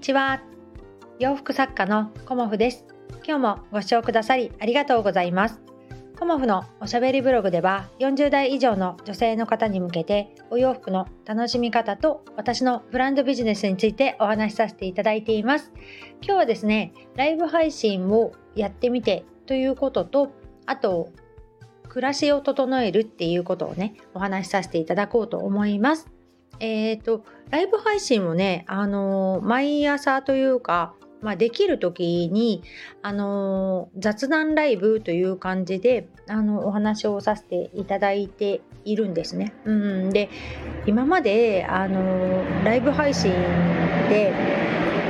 にちは。洋服作家のコモフです。今日もご視聴くださりありがとうございます。コモフのおしゃべりブログでは40代以上の女性の方に向けてお洋服の楽しみ方と私のブランドビジネスについてお話しさせていただいています。今日はですねライブ配信をやってみてということとあと暮らしを整えるっていうことをねお話しさせていただこうと思います。えっ、ー、とライブ配信をね、あの毎朝というか、まあ、できる時に、あの雑談ライブという感じであのお話をさせていただいているんですね。うん、で今まで、あのライブ配信で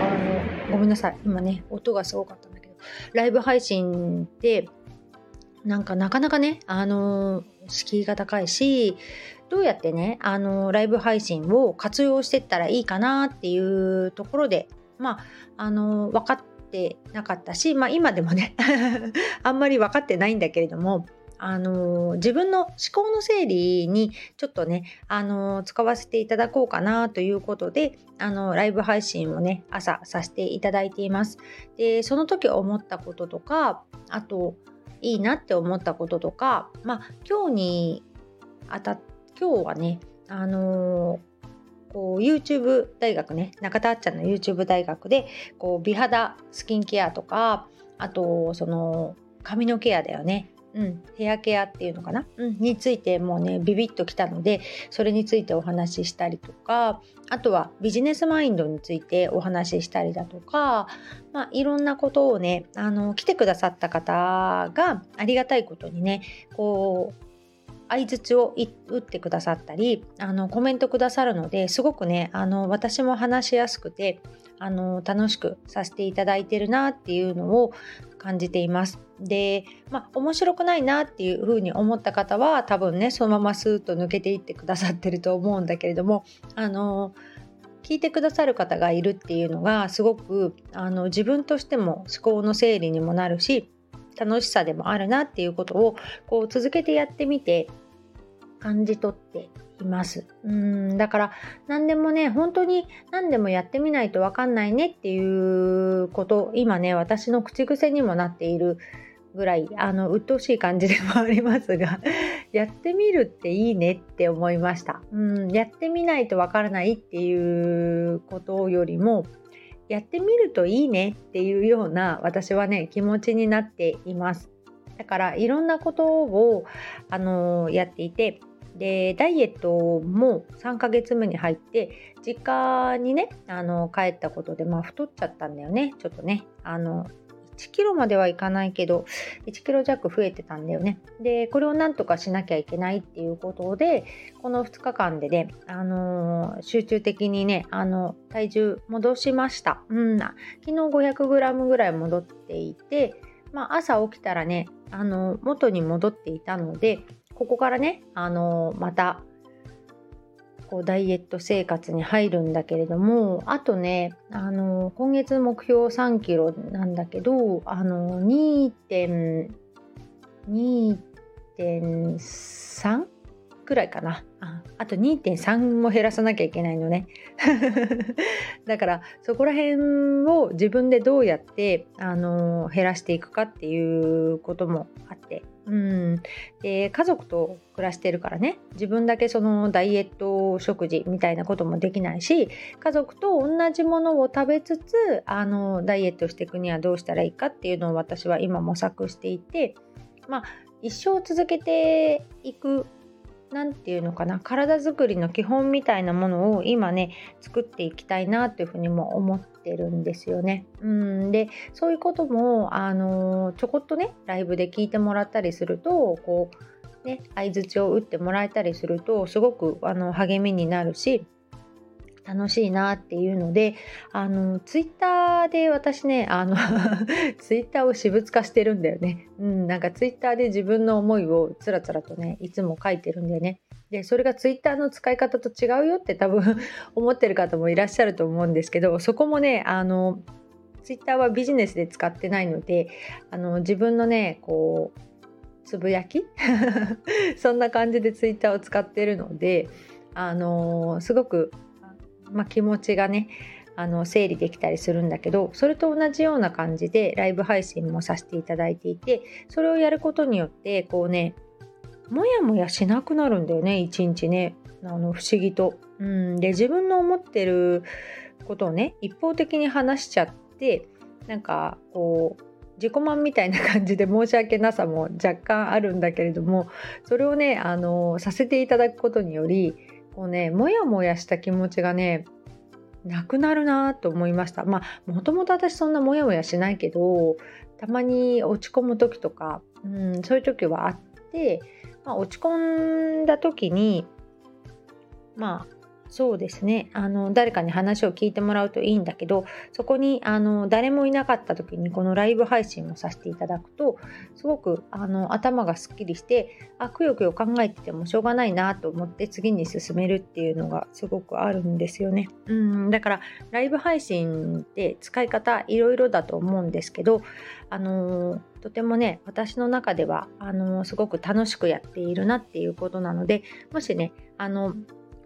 あのごめんなさい今ね音がすごかったんだけどライブ配信でなんかなかなかね、あの敷居が高いしどうやってねあのライブ配信を活用していったらいいかなっていうところでまああの分かってなかったし、まあ、今でもね あんまり分かってないんだけれどもあの自分の思考の整理にちょっとねあの使わせていただこうかなということであのライブ配信をね朝させていただいています。でその時思ったこととかあといいなって思ったこととかまあ今日にあたっ今日はね、あのー、こう YouTube 大学ね中田あっちゃんの YouTube 大学でこう美肌スキンケアとかあとその髪のケアだよね。うん、ヘアケアっていうのかな、うん、についてもうねビビッときたのでそれについてお話ししたりとかあとはビジネスマインドについてお話ししたりだとか、まあ、いろんなことをねあの来てくださった方がありがたいことにねこう相槌を打ってくださったりあのコメントくださるのですごくねあの私も話しやすくてあの楽しくさせていただいてるなっていうのを感じています。で、まあ、面白くないなっていうふうに思った方は多分ねそのままスーッと抜けていってくださってると思うんだけれどもあの聞いてくださる方がいるっていうのがすごくあの自分としても思考の整理にもなるし楽しさでもあるなっていうことをこう続けてやってみて感じ取っています。うんだから何でもね本当に何でもやってみないと分かんないねっていうこと今ね私の口癖にもなっているぐらいあの鬱陶しい感じでもありますが やってみるっていいねって思いました。うんやってみないと分からないっていうことよりもやってみるといいねっていうような私はね気持ちになっています。だからいろんなことをあのやっていてでダイエットも3ヶ月目に入って実家にねあの帰ったことでまあ太っちゃったんだよね。ちょっとね。あの1キロまではいかないけど1キロ弱増えてたんだよね。でこれをなんとかしなきゃいけないっていうことでこの2日間でね、あの、集中的にねあの体重戻しました。うん。昨日 500g ぐらい戻っていてまあ、朝起きたらねあの元に戻っていたのでここからね、あのまたこうダイエット生活に入るんだけれどもあとね、あの今月目標3キロなんだけど、あの2.3くらいかな。あ。あと2.3も減らさなきゃいけないのね。だからそこら辺を自分でどうやってあの減らしていくかっていうこともあって。うん。で家族と暮らしてるからね。自分だけそのダイエット食事みたいなこともできないし家族と同じものを食べつつあのダイエットしていくにはどうしたらいいかっていうのを私は今模索していて。まあ一生続けていく何て言うのかな体づくりの基本みたいなものを今ね作っていきたいなというふうにも思ってるんですよね。うんでそういうこともあのちょこっとねライブで聞いてもらったりするとこうね相づちを打ってもらえたりするとすごくあの励みになるし楽しいなっていうのであのツイッターで私ねあの ツイッターを私物化してるんだよね、うん、なんかツイッターで自分の思いをつらつらとねいつも書いてるんだよね。でそれがツイッターの使い方と違うよって多分 思ってる方もいらっしゃると思うんですけどそこもねあのツイッターはビジネスで使ってないのであの自分のねこうつぶやき？そんな感じでツイッターを使ってるのであのすごくまあ、気持ちがねあの整理できたりするんだけどそれと同じような感じでライブ配信もさせていただいていてそれをやることによってこうねもやもやしなくなるんだよね一日ねあの不思議と。うん、で自分の思ってることをね一方的に話しちゃってなんかこう自己満みたいな感じで申し訳なさも若干あるんだけれどもそれをねあのさせていただくことによりこうねモヤモヤした気持ちがねなくなるなと思いました。まあもともと私そんなモヤモヤしないけどたまに落ち込む時とか、うん、そういう時はあって、まあ、落ち込んだ時にまあそうですねあの誰かに話を聞いてもらうといいんだけどそこにあの誰もいなかった時にこのライブ配信をさせていただくとすごくあの頭がすっきりしてあくよくよ考えててもしょうがないなと思って次に進めるっていうのがすごくあるんですよね。うんだからライブ配信って使い方いろいろだと思うんですけどあのとてもね私の中ではあのすごく楽しくやっているなっていうことなのでもしねあの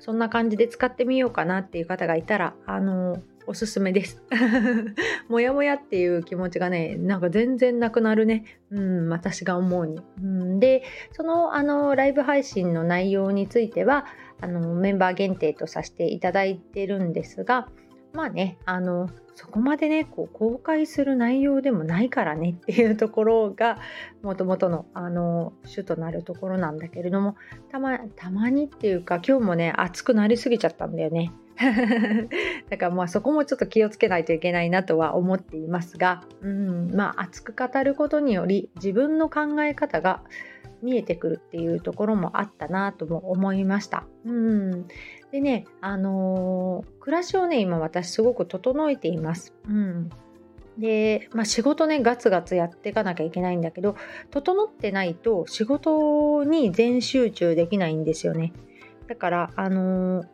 そんな感じで使ってみようかなっていう方がいたら、あの、おすすめです。もやもやっていう気持ちがね、なんか全然なくなるね。うん、私が思うに。うん、で、その、あの、ライブ配信の内容については、あの、メンバー限定とさせていただいてるんですが、まあね、あの、そこまでね、こう公開する内容でもないからね っていうところが、もともとの、あの、主となるところなんだけれども、たま、たまにっていうか、今日もね、熱くなりすぎちゃったんだよね。だからまあそこもちょっと気をつけないといけないなとは思っていますが、うん、まあ熱く語ることにより自分の考え方が見えてくるっていうところもあったなとも思いました。うん、でね、あのー、暮らしをね、今私すごく整えています。うん。で、まあ、仕事ね、ガツガツやっていかなきゃいけないんだけど、整ってないと仕事に全集中できないんですよね。だから、あのー、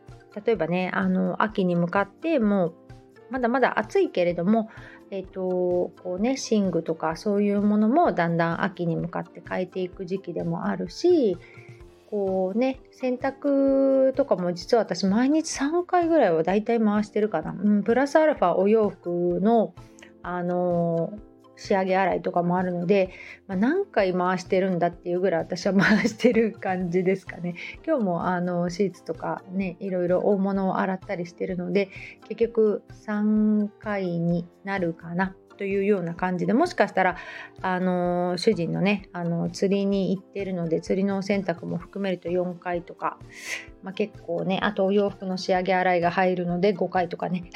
例えばね、あの秋に向かってもう、まだまだ暑いけれども、え、ー、と、こうね、寝具とかそういうものもだんだん秋に向かって変えていく時期でもあるし、こうね、洗濯とかも実は私毎日3回ぐらいはだいたい回してるかな。うん、プラスアルファお洋服の、あのー仕上げ洗いとかもあるので、まあ、何回回してるんだっていうぐらい私は回してる感じですかね。今日もあのシーツとかねいろいろ大物を洗ったりしてるので結局3回になるかなというような感じでもしかしたら、あの主人のね、あの釣りに行ってるので釣りのお洗濯も含めると4回とか、まあ、結構ねあとお洋服の仕上げ洗いが入るので5回とかね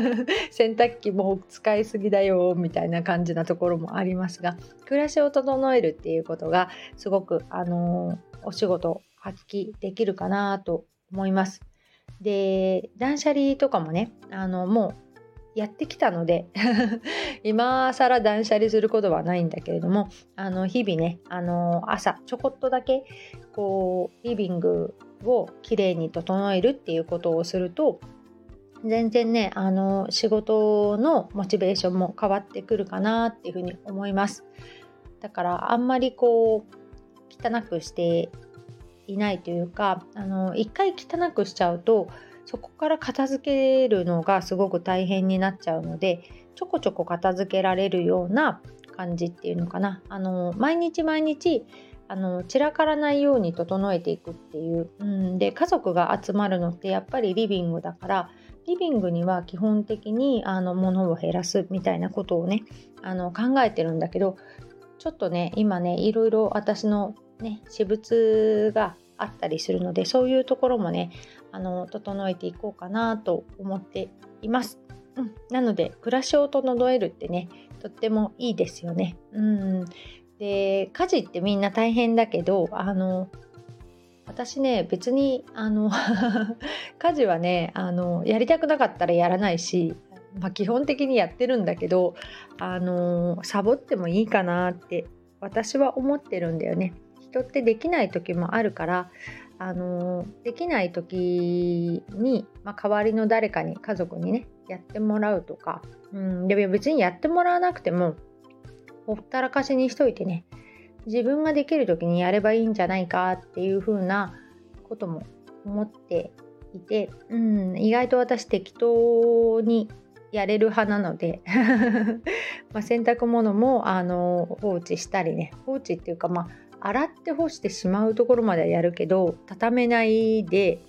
洗濯機も使いすぎだよみたいな感じなところもありますが暮らしを整えるっていうことがすごく、あのお仕事発揮できるかなと思います。で断捨離とかもねあのもうやってきたので 今更断捨離することはないんだけれどもあの日々ねあの朝ちょこっとだけこうリビングをきれいに整えるっていうことをすると全然ねあの仕事のモチベーションも変わってくるかなっていうふうに思います。だからあんまりこう汚くしていないというかあの一回汚くしちゃうとそこから片付けるのがすごく大変になっちゃうのでちょこちょこ片付けられるような感じっていうのかな。あの毎日毎日あの散らからないように整えていくっていう、うん、で家族が集まるのってやっぱりリビングだからリビングには基本的にあの物を減らすみたいなことをねあの考えてるんだけどちょっとね今ねいろいろ私のね私物があったりするのでそういうところもねあの整えていこうかなと思っています。うん、なので暮らしを整えるってねとってもいいですよね。うん、で家事ってみんな大変だけどあの私ね別にあの 家事はねあのやりたくなかったらやらないし、まあ、基本的にやってるんだけどあのサボってもいいかなって私は思ってるんだよね。人ってできない時もあるからあのできない時に、まあ、代わりの誰かに家族にねやってもらうとか、うん、で別にやってもらわなくてもほったらかしにしといてね自分ができる時にやればいいんじゃないかっていう風なことも思っていて、うん、意外と私適当にやれる派なので ま洗濯物もあの放置したりね放置っていうかまあ洗って干してしまうところまではやるけど畳めないで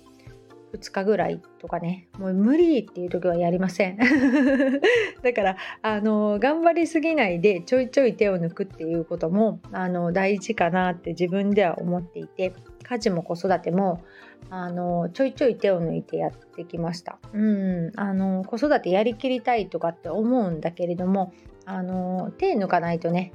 2日ぐらいとかね。もう無理っていう時はやりません。だからあの頑張りすぎないでちょいちょい手を抜くっていうこともあの大事かなって自分では思っていて家事も子育てもあのちょいちょい手を抜いてやってきました。うん。あの子育てやりきりたいとかって思うんだけれどもあの手抜かないとね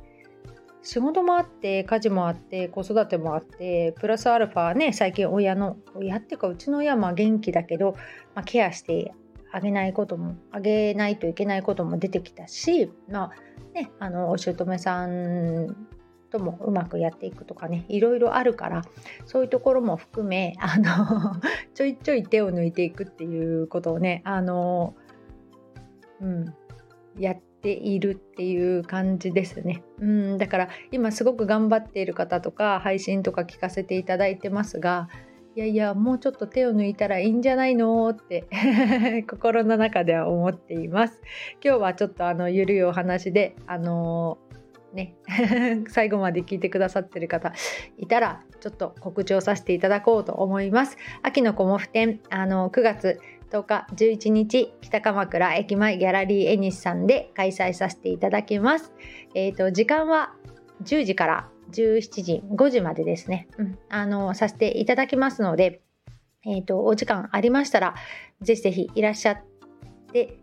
仕事もあって家事もあって子育てもあってプラスアルファね最近親の親っていうかうちの親も元気だけど、まあ、ケアしてあげないこともあげないといけないことも出てきたし、まあね、あのお姑さんともうまくやっていくとかねいろいろあるからそういうところも含めあの ちょいちょい手を抜いていくっていうことをねあのうんやってているっていう感じですね。うんだから今すごく頑張っている方とか配信とか聞かせていただいてますがいやいやもうちょっと手を抜いたらいいんじゃないのって 心の中では思っています。今日はちょっとあのゆるいお話であのね 最後まで聞いてくださってる方いたらちょっと告知をさせていただこうと思います。秋のコモフ展あの9月10日11日北鎌倉駅前ギャラリーエニスさんで開催させていただきます。えーと、時間は10時から17時5時までですね、うん、あのさせていただきますので、えーと、お時間ありましたらぜひぜひいらっしゃって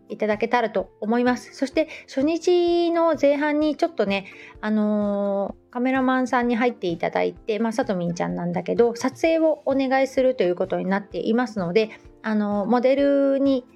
いただけたらと思います。そして初日の前半にちょっとね、あのー、カメラマンさんに入っていただいて、まあ、さとみんちゃんなんだけど、撮影をお願いするということになっていますので、あのモデルに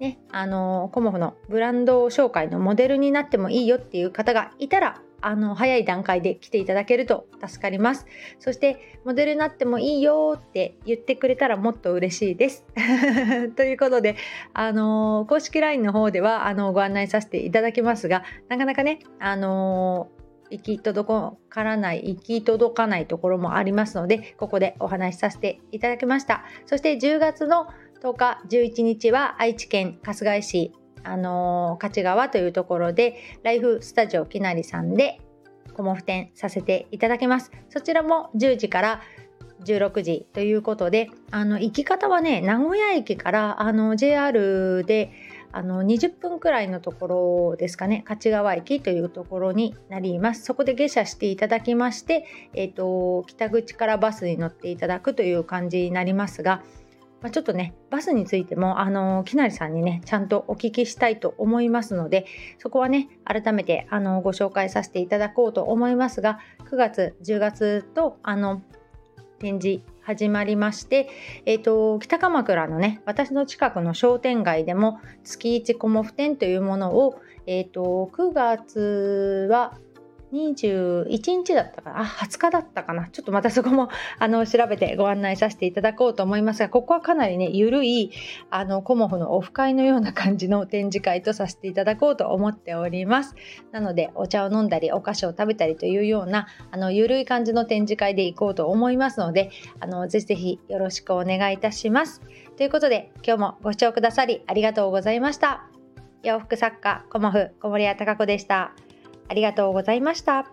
ね、あのコモフのブランド紹介のモデルになってもいいよっていう方がいたらあの早い段階で来ていただけると助かります。そしてモデルになってもいいよって言ってくれたらもっと嬉しいです。ということであの公式 LINE の方ではあのご案内させていただきますがなかなかねあの行き届からない行き届かないところもありますのでここでお話しさせていただきました。そして10月の10日11日は愛知県春日井市あのー、勝川というところでライフスタジオきなりさんでコモフ展させていただきます。そちらも10時から16時ということであの行き方はね名古屋駅からあの JR であの20分くらいのところですかね勝川駅というところになります。そこで下車していただきまして、えーと、北口からバスに乗っていただくという感じになりますが、まあ、ちょっとねバスについてもあのきなりさんにねちゃんとお聞きしたいと思いますのでそこはね改めてあのご紹介させていただこうと思いますが9月10月とあの展示始まりまして、えーと、北鎌倉のね私の近くの商店街でも月1コモフ展というものを、えーと9月は21日だったかな？あ20日だったかな？ちょっとまたそこも あの調べてご案内させていただこうと思いますがここはかなりねゆるいあのコモフのオフ会のような感じの展示会とさせていただこうと思っております。なのでお茶を飲んだりお菓子を食べたりというようなあのゆるい感じの展示会で行こうと思いますのであのぜひぜひよろしくお願いいたします。ということで今日もご視聴くださりありがとうございました。洋服作家コモフ小森屋隆子でした。ありがとうございました。